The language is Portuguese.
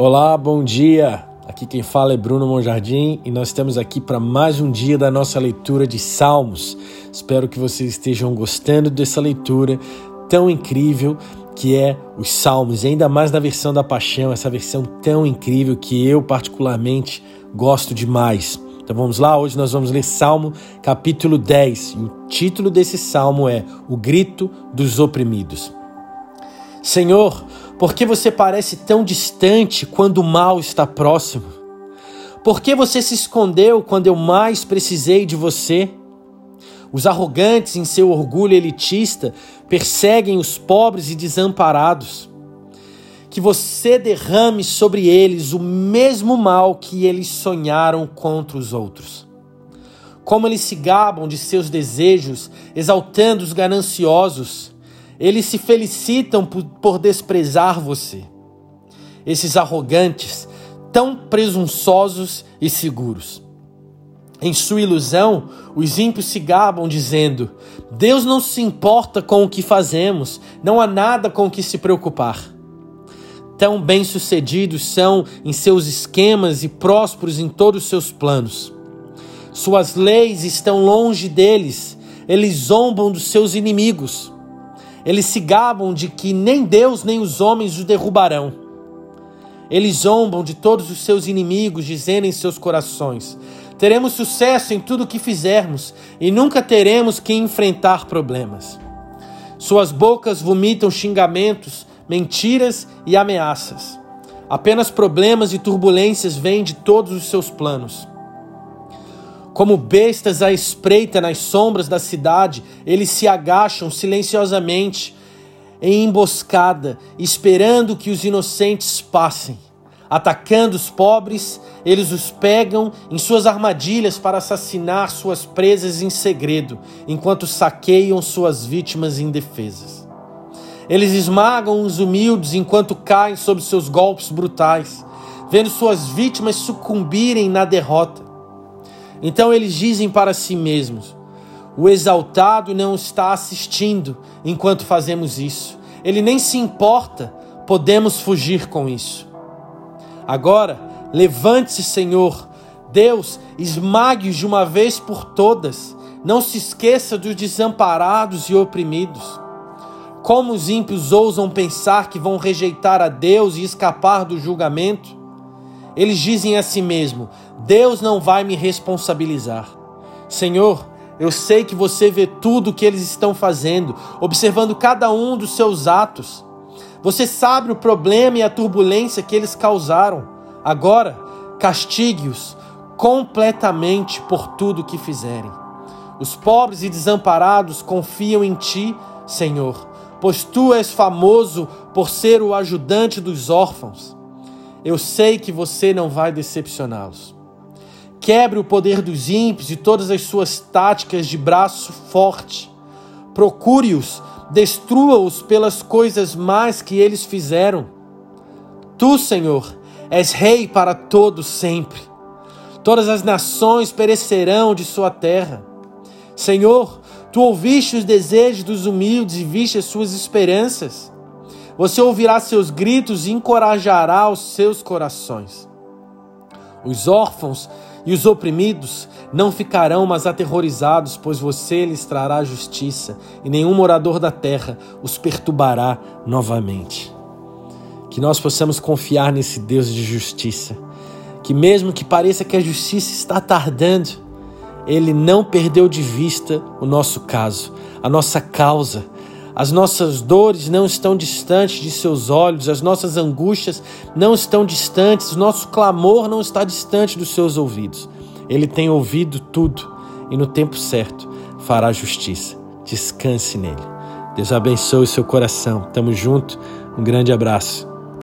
Olá, bom dia. Aqui quem fala é Bruno Monjardim e nós estamos aqui para mais um dia da nossa leitura de Salmos. Espero que vocês estejam gostando dessa leitura tão incrível que é os Salmos, e ainda mais na versão da Paixão, essa versão tão incrível que eu particularmente gosto demais. Então vamos lá, hoje nós vamos ler Salmo capítulo 10 e o título desse salmo é O Grito dos Oprimidos. Senhor, por que você parece tão distante quando o mal está próximo? Por que você se escondeu quando eu mais precisei de você? Os arrogantes, em seu orgulho elitista, perseguem os pobres e desamparados. Que você derrame sobre eles o mesmo mal que eles sonharam contra os outros. Como eles se gabam de seus desejos, exaltando os gananciosos, eles se felicitam por, por desprezar você. Esses arrogantes, tão presunçosos e seguros. Em sua ilusão, os ímpios se gabam, dizendo: Deus não se importa com o que fazemos, não há nada com o que se preocupar. Tão bem-sucedidos são em seus esquemas e prósperos em todos os seus planos. Suas leis estão longe deles, eles zombam dos seus inimigos. Eles se gabam de que nem Deus nem os homens os derrubarão. Eles zombam de todos os seus inimigos, dizendo em seus corações: teremos sucesso em tudo o que fizermos e nunca teremos que enfrentar problemas. Suas bocas vomitam xingamentos, mentiras e ameaças. Apenas problemas e turbulências vêm de todos os seus planos. Como bestas à espreita nas sombras da cidade, eles se agacham silenciosamente em emboscada, esperando que os inocentes passem. Atacando os pobres, eles os pegam em suas armadilhas para assassinar suas presas em segredo, enquanto saqueiam suas vítimas indefesas. Eles esmagam os humildes enquanto caem sob seus golpes brutais, vendo suas vítimas sucumbirem na derrota. Então eles dizem para si mesmos: o exaltado não está assistindo enquanto fazemos isso. Ele nem se importa, podemos fugir com isso. Agora, levante-se, Senhor. Deus, esmague-os de uma vez por todas. Não se esqueça dos desamparados e oprimidos. Como os ímpios ousam pensar que vão rejeitar a Deus e escapar do julgamento? Eles dizem a si mesmo: Deus não vai me responsabilizar. Senhor, eu sei que você vê tudo o que eles estão fazendo, observando cada um dos seus atos. Você sabe o problema e a turbulência que eles causaram. Agora, castigue-os completamente por tudo que fizerem. Os pobres e desamparados confiam em ti, Senhor, pois tu és famoso por ser o ajudante dos órfãos. Eu sei que você não vai decepcioná-los. Quebre o poder dos ímpios e todas as suas táticas de braço forte. Procure-os destrua-os pelas coisas más que eles fizeram. Tu, Senhor, és rei para todos sempre. Todas as nações perecerão de sua terra. Senhor, tu ouviste os desejos dos humildes e viste as suas esperanças. Você ouvirá seus gritos e encorajará os seus corações. Os órfãos e os oprimidos não ficarão mais aterrorizados, pois você lhes trará justiça, e nenhum morador da terra os perturbará novamente. Que nós possamos confiar nesse Deus de justiça, que mesmo que pareça que a justiça está tardando, ele não perdeu de vista o nosso caso, a nossa causa as nossas dores não estão distantes de seus olhos, as nossas angústias não estão distantes, nosso clamor não está distante dos seus ouvidos. Ele tem ouvido tudo e no tempo certo fará justiça. Descanse nele. Deus abençoe seu coração. Tamo junto. Um grande abraço.